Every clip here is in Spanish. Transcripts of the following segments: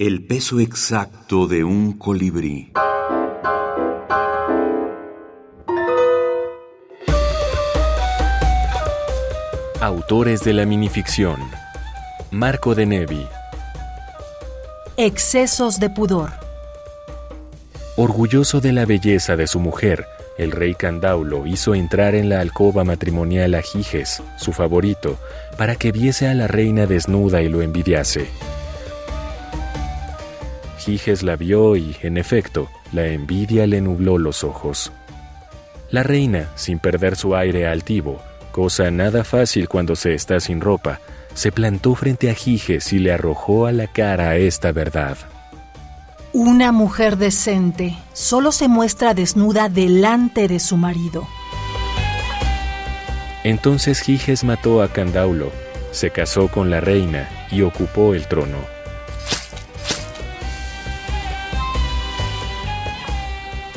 El peso exacto de un colibrí. Autores de la minificción. Marco de Nevi. Excesos de pudor. Orgulloso de la belleza de su mujer, el rey Candaulo hizo entrar en la alcoba matrimonial a Giges, su favorito, para que viese a la reina desnuda y lo envidiase. Giges la vio y, en efecto, la envidia le nubló los ojos. La reina, sin perder su aire altivo, cosa nada fácil cuando se está sin ropa, se plantó frente a Giges y le arrojó a la cara esta verdad. Una mujer decente solo se muestra desnuda delante de su marido. Entonces Giges mató a Candaulo, se casó con la reina y ocupó el trono.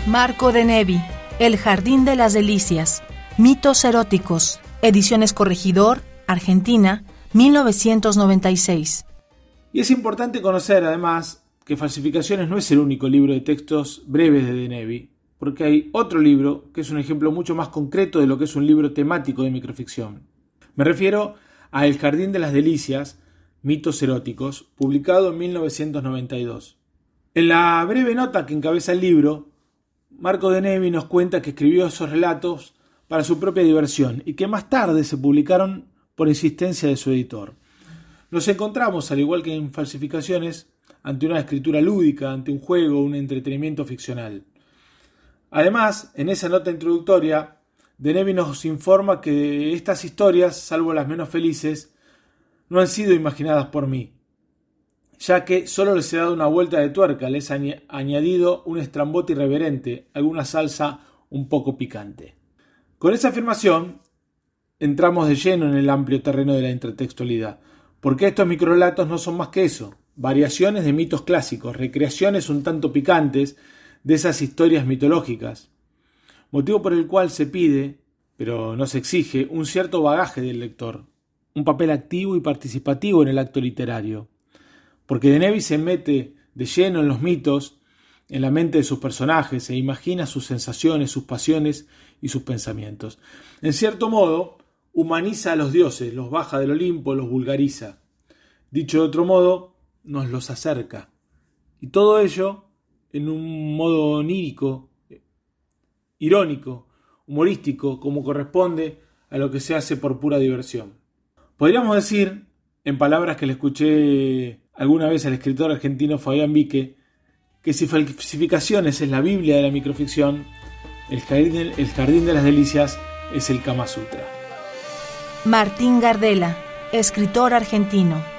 Marco de Nevi, El Jardín de las Delicias, Mitos Eróticos, Ediciones Corregidor, Argentina, 1996. Y es importante conocer además que Falsificaciones no es el único libro de textos breves de Denevi, porque hay otro libro que es un ejemplo mucho más concreto de lo que es un libro temático de microficción. Me refiero a El Jardín de las Delicias, Mitos Eróticos, publicado en 1992. En la breve nota que encabeza el libro, Marco de Nevi nos cuenta que escribió esos relatos para su propia diversión y que más tarde se publicaron por insistencia de su editor. Nos encontramos, al igual que en falsificaciones, ante una escritura lúdica, ante un juego, un entretenimiento ficcional. Además, en esa nota introductoria, Denevi nos informa que estas historias, salvo las menos felices, no han sido imaginadas por mí, ya que solo les he dado una vuelta de tuerca, les he añadido un estrambote irreverente, alguna salsa un poco picante. Con esa afirmación, entramos de lleno en el amplio terreno de la intertextualidad, porque estos microrelatos no son más que eso, variaciones de mitos clásicos, recreaciones un tanto picantes de esas historias mitológicas, motivo por el cual se pide, pero no se exige, un cierto bagaje del lector, un papel activo y participativo en el acto literario, porque de Nevi se mete de lleno en los mitos, en la mente de sus personajes, e imagina sus sensaciones, sus pasiones y sus pensamientos. En cierto modo, humaniza a los dioses, los baja del Olimpo, los vulgariza. Dicho de otro modo, nos los acerca. Y todo ello en un modo onírico, irónico, humorístico, como corresponde a lo que se hace por pura diversión. Podríamos decir, en palabras que le escuché alguna vez al escritor argentino Fabián Vique, que si falsificaciones es la Biblia de la microficción, el jardín, el jardín de las delicias es el Kama Sutra. Martín Gardela, escritor argentino.